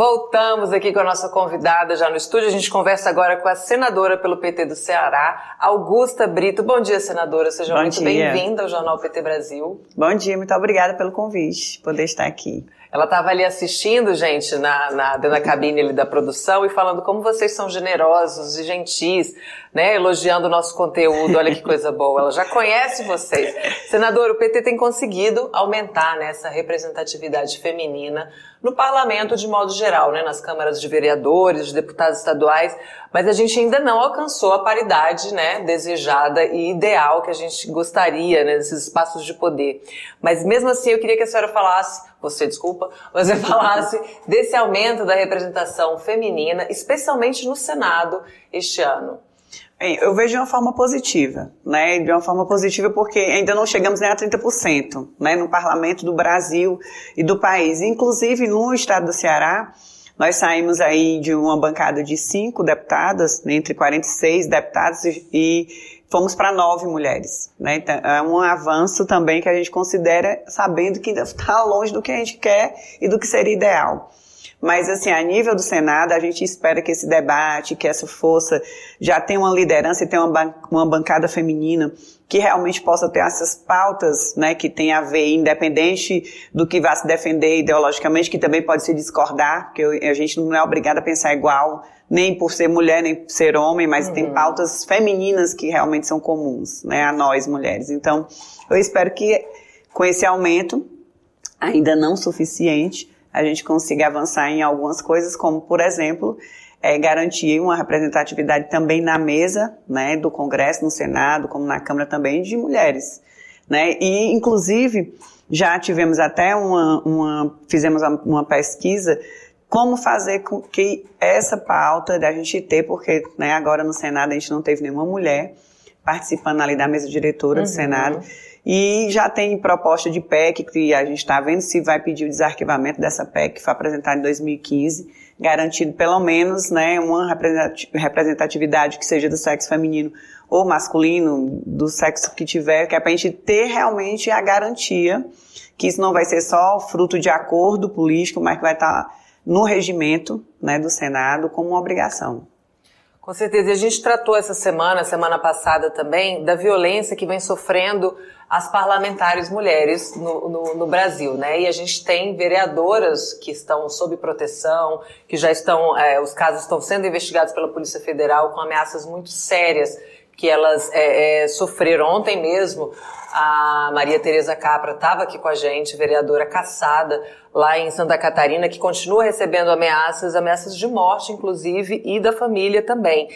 Voltamos aqui com a nossa convidada já no estúdio. A gente conversa agora com a senadora pelo PT do Ceará, Augusta Brito. Bom dia, senadora. Seja Bom muito bem-vinda ao Jornal PT Brasil. Bom dia, muito obrigada pelo convite, poder estar aqui. Ela estava ali assistindo, gente, na, na, dentro da cabine ali da produção e falando como vocês são generosos e gentis, né? Elogiando o nosso conteúdo. Olha que coisa boa. Ela já conhece vocês. Senador, o PT tem conseguido aumentar né, essa representatividade feminina no parlamento de modo geral, né? Nas câmaras de vereadores, de deputados estaduais. Mas a gente ainda não alcançou a paridade, né? Desejada e ideal que a gente gostaria, né? Nesses espaços de poder. Mas mesmo assim, eu queria que a senhora falasse você desculpa, você falasse desse aumento da representação feminina, especialmente no Senado este ano. Eu vejo de uma forma positiva, né? De uma forma positiva porque ainda não chegamos nem a 30%, né? No parlamento do Brasil e do país. Inclusive no estado do Ceará, nós saímos aí de uma bancada de cinco deputadas, né? entre 46 deputados e fomos para nove mulheres. Né? Então, é um avanço também que a gente considera, sabendo que ainda está longe do que a gente quer e do que seria ideal. Mas, assim, a nível do Senado, a gente espera que esse debate, que essa força já tenha uma liderança e tenha uma, uma bancada feminina que realmente possa ter essas pautas, né, que tem a ver, independente do que vá se defender ideologicamente, que também pode se discordar, porque a gente não é obrigado a pensar igual, nem por ser mulher, nem por ser homem, mas uhum. tem pautas femininas que realmente são comuns, né, a nós mulheres. Então, eu espero que com esse aumento, ainda não suficiente, a gente consiga avançar em algumas coisas, como, por exemplo, é, garantir uma representatividade também na mesa, né, do Congresso, no Senado, como na Câmara também, de mulheres, né, e, inclusive, já tivemos até uma, uma fizemos uma pesquisa como fazer com que essa pauta da gente ter, porque né, agora no Senado a gente não teve nenhuma mulher participando ali da mesa diretora uhum. do Senado, e já tem proposta de PEC que a gente está vendo se vai pedir o desarquivamento dessa PEC que foi apresentada em 2015, garantido pelo menos né, uma representatividade que seja do sexo feminino ou masculino, do sexo que tiver, que é para a gente ter realmente a garantia que isso não vai ser só fruto de acordo político, mas que vai estar tá no regimento né, do Senado como uma obrigação. Com certeza. E a gente tratou essa semana, semana passada também, da violência que vem sofrendo as parlamentares mulheres no, no, no, Brasil, né? E a gente tem vereadoras que estão sob proteção, que já estão, é, os casos estão sendo investigados pela Polícia Federal com ameaças muito sérias que elas é, é, sofreram ontem mesmo. A Maria Tereza Capra estava aqui com a gente, vereadora caçada lá em Santa Catarina, que continua recebendo ameaças, ameaças de morte, inclusive, e da família também.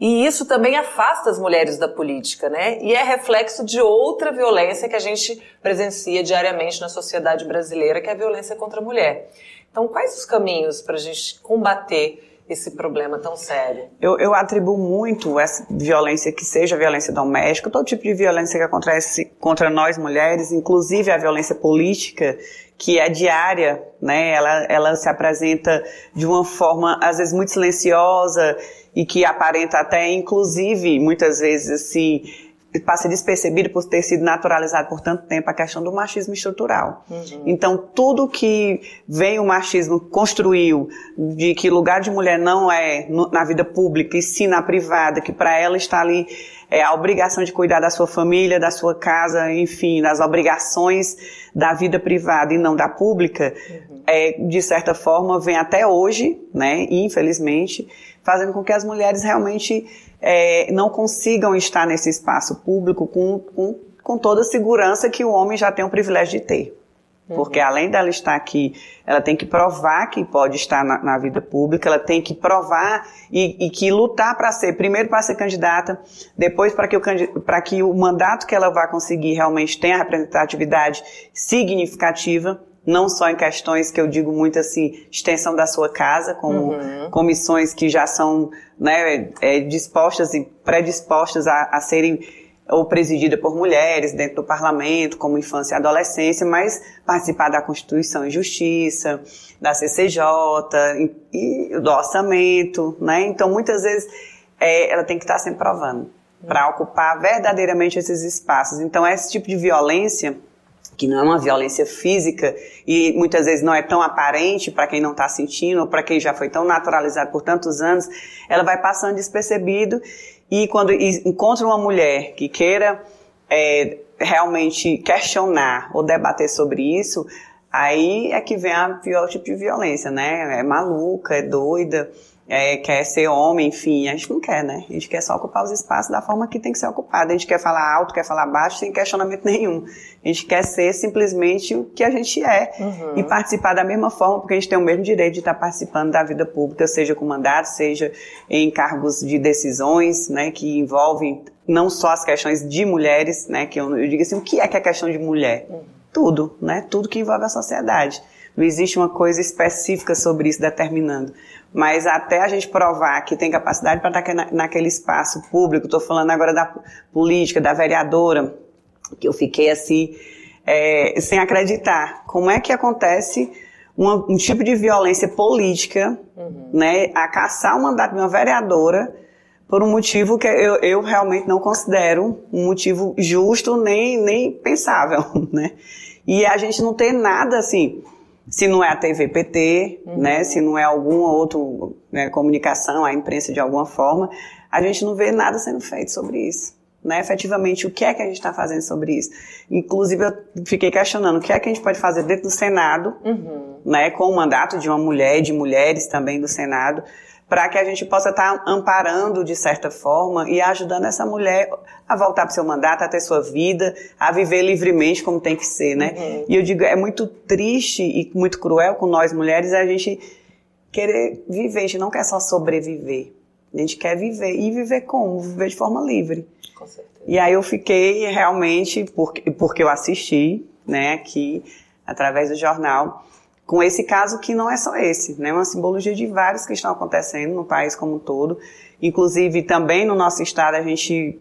E isso também afasta as mulheres da política, né? E é reflexo de outra violência que a gente presencia diariamente na sociedade brasileira, que é a violência contra a mulher. Então, quais os caminhos para a gente combater esse problema tão sério? Eu, eu, atribuo muito essa violência, que seja violência doméstica, todo tipo de violência que acontece contra nós mulheres, inclusive a violência política, que é diária, né? Ela, ela se apresenta de uma forma, às vezes, muito silenciosa e que aparenta até, inclusive, muitas vezes, assim, passa despercebido por ter sido naturalizado por tanto tempo a questão do machismo estrutural. Uhum. Então, tudo que vem o machismo construiu, de que lugar de mulher não é na vida pública e sim na privada, que para ela está ali é, a obrigação de cuidar da sua família, da sua casa, enfim, das obrigações da vida privada e não da pública, uhum. é, de certa forma, vem até hoje, né, infelizmente, fazendo com que as mulheres realmente é, não consigam estar nesse espaço público com, com, com toda a segurança que o homem já tem o privilégio de ter. Uhum. Porque além dela estar aqui, ela tem que provar que pode estar na, na vida pública, ela tem que provar e, e que lutar para ser, primeiro para ser candidata, depois para que, o, para que o mandato que ela vai conseguir realmente tenha representatividade significativa não só em questões que eu digo muito assim, extensão da sua casa, como uhum. comissões que já são né, é, dispostas e predispostas a, a serem ou presidida por mulheres dentro do parlamento, como infância e adolescência, mas participar da Constituição e Justiça, da CCJ e, do orçamento, né? Então, muitas vezes, é, ela tem que estar sempre provando para ocupar verdadeiramente esses espaços. Então, esse tipo de violência que não é uma violência física e muitas vezes não é tão aparente para quem não está sentindo ou para quem já foi tão naturalizado por tantos anos, ela vai passando despercebido e quando encontra uma mulher que queira é, realmente questionar ou debater sobre isso, aí é que vem a pior tipo de violência, né? É maluca, é doida é, quer ser homem, enfim, a gente não quer, né? A gente quer só ocupar os espaços da forma que tem que ser ocupado. A gente quer falar alto, quer falar baixo, sem questionamento nenhum. A gente quer ser simplesmente o que a gente é uhum. e participar da mesma forma, porque a gente tem o mesmo direito de estar participando da vida pública, seja com mandato, seja em cargos de decisões, né, que envolvem não só as questões de mulheres, né, que eu, eu digo assim, o que é que é questão de mulher? Uhum. Tudo, né? Tudo que envolve a sociedade. Não existe uma coisa específica sobre isso determinando. Mas até a gente provar que tem capacidade para estar naquele espaço público, estou falando agora da política, da vereadora, que eu fiquei assim, é, sem acreditar. Como é que acontece uma, um tipo de violência política, uhum. né, a caçar o mandato de uma vereadora por um motivo que eu, eu realmente não considero um motivo justo nem, nem pensável, né? E a gente não tem nada assim se não é a TVPT, uhum. né, se não é alguma outra né, comunicação, a imprensa de alguma forma, a gente não vê nada sendo feito sobre isso. Né, efetivamente, o que é que a gente está fazendo sobre isso? Inclusive, eu fiquei questionando o que é que a gente pode fazer dentro do Senado, uhum. né, com o mandato de uma mulher, de mulheres também do Senado, para que a gente possa estar tá amparando de certa forma e ajudando essa mulher a voltar para o seu mandato, a ter sua vida, a viver livremente como tem que ser, né? Uhum. E eu digo, é muito triste e muito cruel com nós mulheres a gente querer viver, a gente não quer só sobreviver. A gente quer viver. E viver como? Viver de forma livre. Com certeza. E aí eu fiquei realmente, porque, porque eu assisti, né, aqui, através do jornal, com esse caso que não é só esse, né? Uma simbologia de vários que estão acontecendo no país como um todo. Inclusive, também no nosso estado, a gente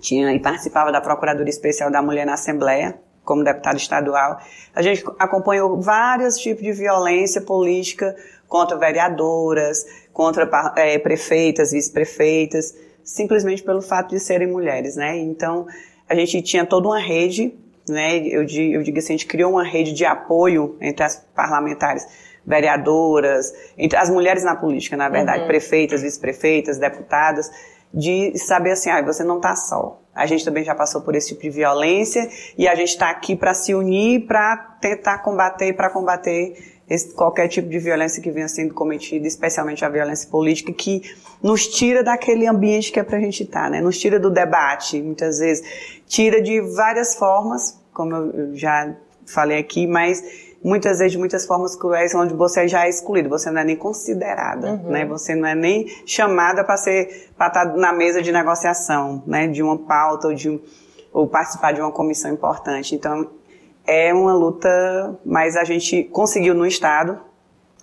tinha e participava da Procuradoria Especial da Mulher na Assembleia, como deputado estadual. A gente acompanhou vários tipos de violência política contra vereadoras, contra é, prefeitas, vice-prefeitas, simplesmente pelo fato de serem mulheres, né? Então, a gente tinha toda uma rede né? Eu, eu digo assim, a gente criou uma rede de apoio entre as parlamentares, vereadoras, entre as mulheres na política, na verdade, uhum. prefeitas, vice-prefeitas, deputadas, de saber assim, ah, você não está só. A gente também já passou por esse tipo de violência e a gente está aqui para se unir, para tentar combater, para combater esse, qualquer tipo de violência que venha sendo cometida, especialmente a violência política, que nos tira daquele ambiente que é para a gente estar, tá, né? Nos tira do debate, muitas vezes, tira de várias formas, como eu já falei aqui, mas muitas vezes de muitas formas cruéis, onde você já é excluído, você não é nem considerada, uhum. né? Você não é nem chamada para ser para estar tá na mesa de negociação, né? De uma pauta ou de ou participar de uma comissão importante. Então é uma luta, mas a gente conseguiu no estado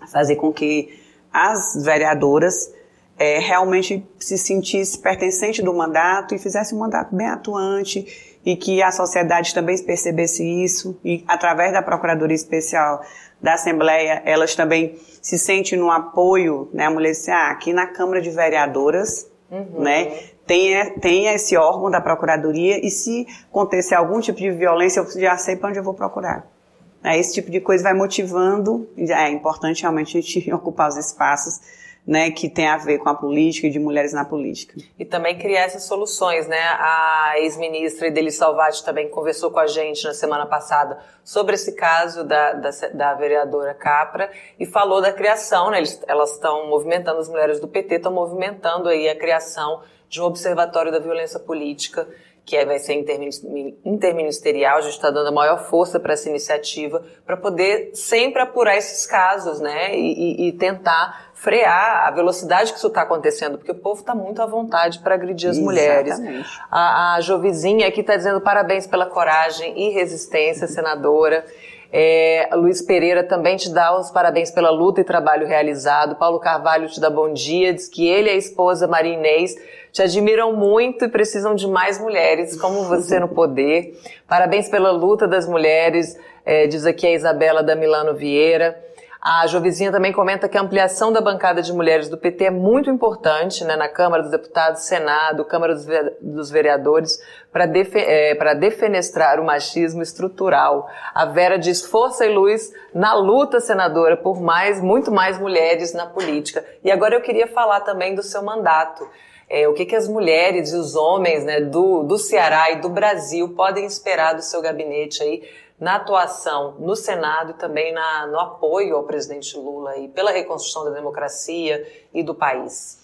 fazer com que as vereadoras é, realmente se sentisse pertencente do mandato e fizesse um mandato bem atuante e que a sociedade também percebesse isso e através da Procuradoria Especial da Assembleia, elas também se sentem no apoio, né, a mulher disse, ah, aqui na Câmara de Vereadoras, uhum. né, tem, tem esse órgão da Procuradoria e se acontecer algum tipo de violência, eu já sei para onde eu vou procurar. Esse tipo de coisa vai motivando, é importante realmente a gente ocupar os espaços né, que tem a ver com a política e de mulheres na política. E também criar essas soluções, né? A ex-ministra Ideli Salvati também conversou com a gente na semana passada sobre esse caso da, da, da vereadora Capra e falou da criação, né? Eles, elas estão movimentando, as mulheres do PT estão movimentando aí a criação de um observatório da violência política que é, vai ser interministerial, a gente está dando a maior força para essa iniciativa, para poder sempre apurar esses casos, né, e, e, e tentar frear a velocidade que isso está acontecendo, porque o povo está muito à vontade para agredir as Exatamente. mulheres. A, a Jovizinha aqui está dizendo parabéns pela coragem e resistência, senadora. É, Luiz Pereira também te dá os parabéns pela luta e trabalho realizado. Paulo Carvalho te dá bom dia, diz que ele e a esposa Maria Inês te admiram muito e precisam de mais mulheres como você no poder. Parabéns pela luta das mulheres, é, diz aqui a Isabela da Milano Vieira. A Jovizinha também comenta que a ampliação da bancada de mulheres do PT é muito importante né, na Câmara dos Deputados, Senado, Câmara dos Vereadores, para defe é, defenestrar o machismo estrutural. A Vera diz força e luz na luta, senadora, por mais, muito mais mulheres na política. E agora eu queria falar também do seu mandato. É, o que, que as mulheres e os homens né, do, do Ceará e do Brasil podem esperar do seu gabinete aí na atuação no Senado e também na, no apoio ao presidente Lula e pela reconstrução da democracia e do país?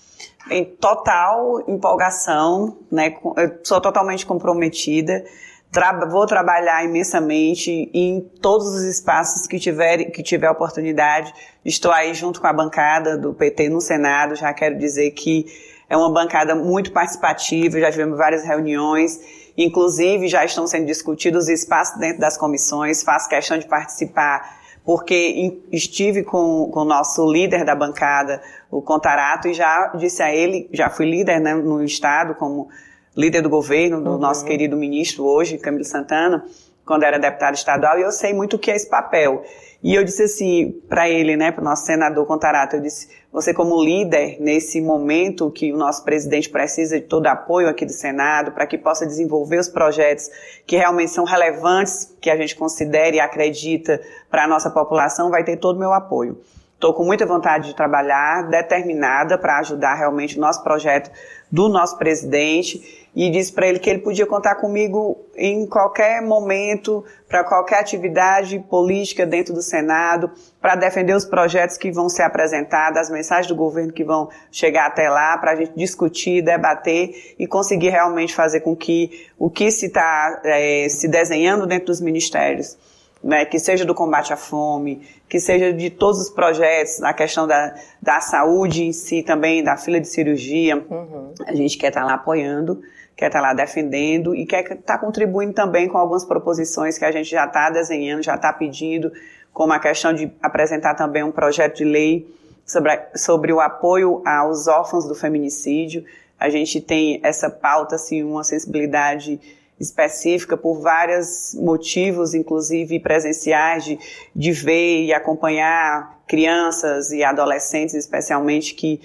Em total empolgação, né? Eu sou totalmente comprometida. Tra vou trabalhar imensamente em todos os espaços que tiver, que tiver oportunidade. Estou aí junto com a bancada do PT no Senado. Já quero dizer que é uma bancada muito participativa, já tivemos várias reuniões Inclusive, já estão sendo discutidos espaços dentro das comissões, faço questão de participar, porque estive com, com o nosso líder da bancada, o Contarato, e já disse a ele, já fui líder né, no Estado, como líder do governo, do uhum. nosso querido ministro hoje, Camilo Santana, quando era deputado estadual, e eu sei muito o que é esse papel. E eu disse assim para ele, né, para o nosso senador Contarato, eu disse: você como líder nesse momento que o nosso presidente precisa de todo apoio aqui do Senado para que possa desenvolver os projetos que realmente são relevantes, que a gente considere e acredita para a nossa população, vai ter todo o meu apoio. Estou com muita vontade de trabalhar, determinada para ajudar realmente o nosso projeto do nosso presidente e disse para ele que ele podia contar comigo em qualquer momento, para qualquer atividade política dentro do Senado, para defender os projetos que vão ser apresentados, as mensagens do governo que vão chegar até lá, para a gente discutir, debater e conseguir realmente fazer com que o que se está é, se desenhando dentro dos ministérios né, que seja do combate à fome, que seja de todos os projetos, a questão da, da saúde em si também, da fila de cirurgia, uhum. a gente quer estar tá lá apoiando, quer estar tá lá defendendo e quer estar tá contribuindo também com algumas proposições que a gente já está desenhando, já está pedindo, como a questão de apresentar também um projeto de lei sobre, sobre o apoio aos órfãos do feminicídio. A gente tem essa pauta, assim, uma sensibilidade específica por vários motivos, inclusive presenciais, de, de ver e acompanhar crianças e adolescentes, especialmente, que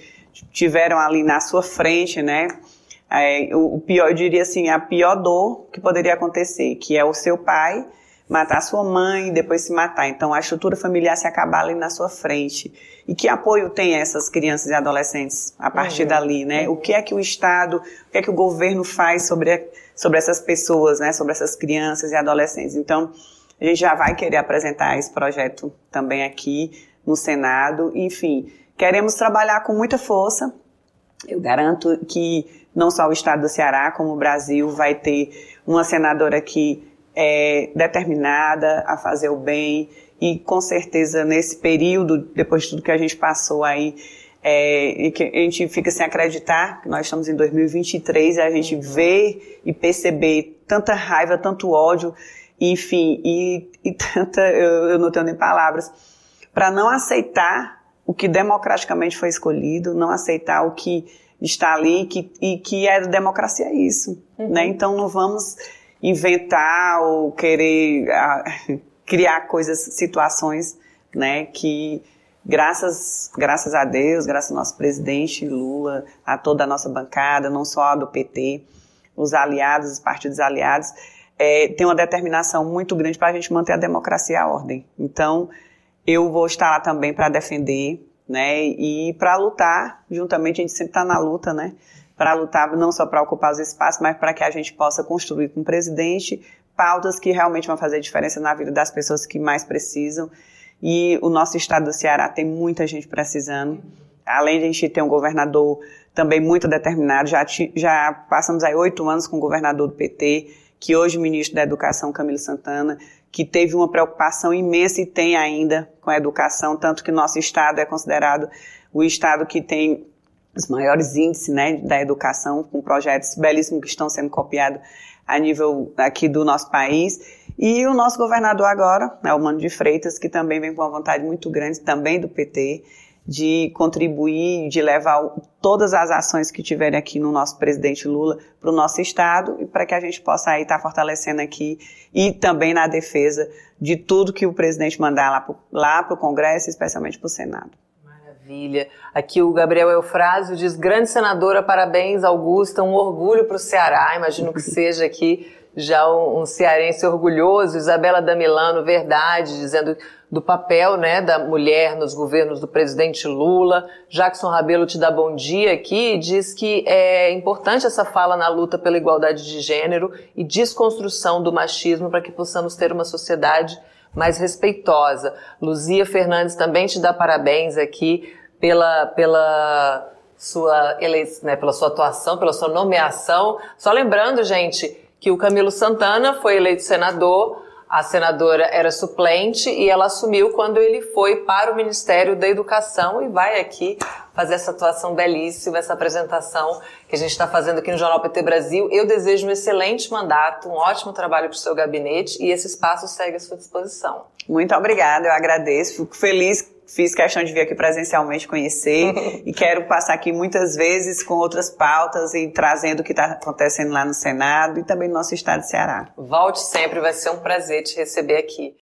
tiveram ali na sua frente, né? É, o, pior, eu diria assim, a pior dor que poderia acontecer, que é o seu pai matar sua mãe e depois se matar. Então, a estrutura familiar se acabar ali na sua frente. E que apoio tem essas crianças e adolescentes a partir uhum. dali, né? Uhum. O que é que o Estado, o que é que o governo faz sobre a, sobre essas pessoas, né, sobre essas crianças e adolescentes. Então, a gente já vai querer apresentar esse projeto também aqui no Senado. Enfim, queremos trabalhar com muita força. Eu garanto que não só o estado do Ceará, como o Brasil vai ter uma senadora que é determinada a fazer o bem e com certeza nesse período, depois de tudo que a gente passou aí, é, e que a gente fica sem acreditar que nós estamos em 2023 e a gente uhum. vê e perceber tanta raiva, tanto ódio, enfim, e, e tanta, eu, eu não tenho nem palavras, para não aceitar o que democraticamente foi escolhido, não aceitar o que está ali que, e que é democracia é isso, uhum. né? Então não vamos inventar ou querer a, criar coisas, situações, né, que Graças, graças a Deus, graças ao nosso presidente Lula, a toda a nossa bancada, não só a do PT, os aliados, os partidos aliados, é, tem uma determinação muito grande para a gente manter a democracia e a ordem. Então, eu vou estar lá também para defender, né, e para lutar, juntamente, a gente sempre está na luta, né, para lutar não só para ocupar os espaços, mas para que a gente possa construir com o presidente pautas que realmente vão fazer diferença na vida das pessoas que mais precisam. E o nosso estado do Ceará tem muita gente precisando. Além de a gente ter um governador também muito determinado, já, já passamos aí oito anos com o governador do PT, que hoje é ministro da Educação, Camilo Santana, que teve uma preocupação imensa e tem ainda com a educação, tanto que nosso estado é considerado o estado que tem os maiores índices né, da educação, com projetos belíssimos que estão sendo copiados a nível aqui do nosso país. E o nosso governador agora, né, o Mano de Freitas, que também vem com uma vontade muito grande, também do PT, de contribuir, de levar todas as ações que tiverem aqui no nosso presidente Lula para o nosso estado e para que a gente possa aí estar tá fortalecendo aqui e também na defesa de tudo que o presidente mandar lá para o Congresso, especialmente para o Senado. Maravilha. Aqui o Gabriel Eufrásio diz: grande senadora, parabéns, Augusta, um orgulho para o Ceará. Imagino que seja aqui já um, cearense orgulhoso. Isabela Damilano, verdade, dizendo do papel né, da mulher nos governos do presidente Lula. Jackson Rabelo te dá bom dia aqui diz que é importante essa fala na luta pela igualdade de gênero e desconstrução do machismo para que possamos ter uma sociedade mais respeitosa. Luzia Fernandes também te dá parabéns aqui pela, pela sua eleição, né, pela sua atuação, pela sua nomeação. Só lembrando, gente, que o Camilo Santana foi eleito senador a senadora era suplente e ela assumiu quando ele foi para o Ministério da Educação e vai aqui fazer essa atuação belíssima, essa apresentação que a gente está fazendo aqui no Jornal PT Brasil. Eu desejo um excelente mandato, um ótimo trabalho para o seu gabinete e esse espaço segue à sua disposição. Muito obrigada, eu agradeço, fico feliz fiz questão de vir aqui presencialmente conhecer e quero passar aqui muitas vezes com outras pautas e trazendo o que está acontecendo lá no Senado e também no nosso estado de Ceará. Volte sempre, vai ser um prazer te receber aqui.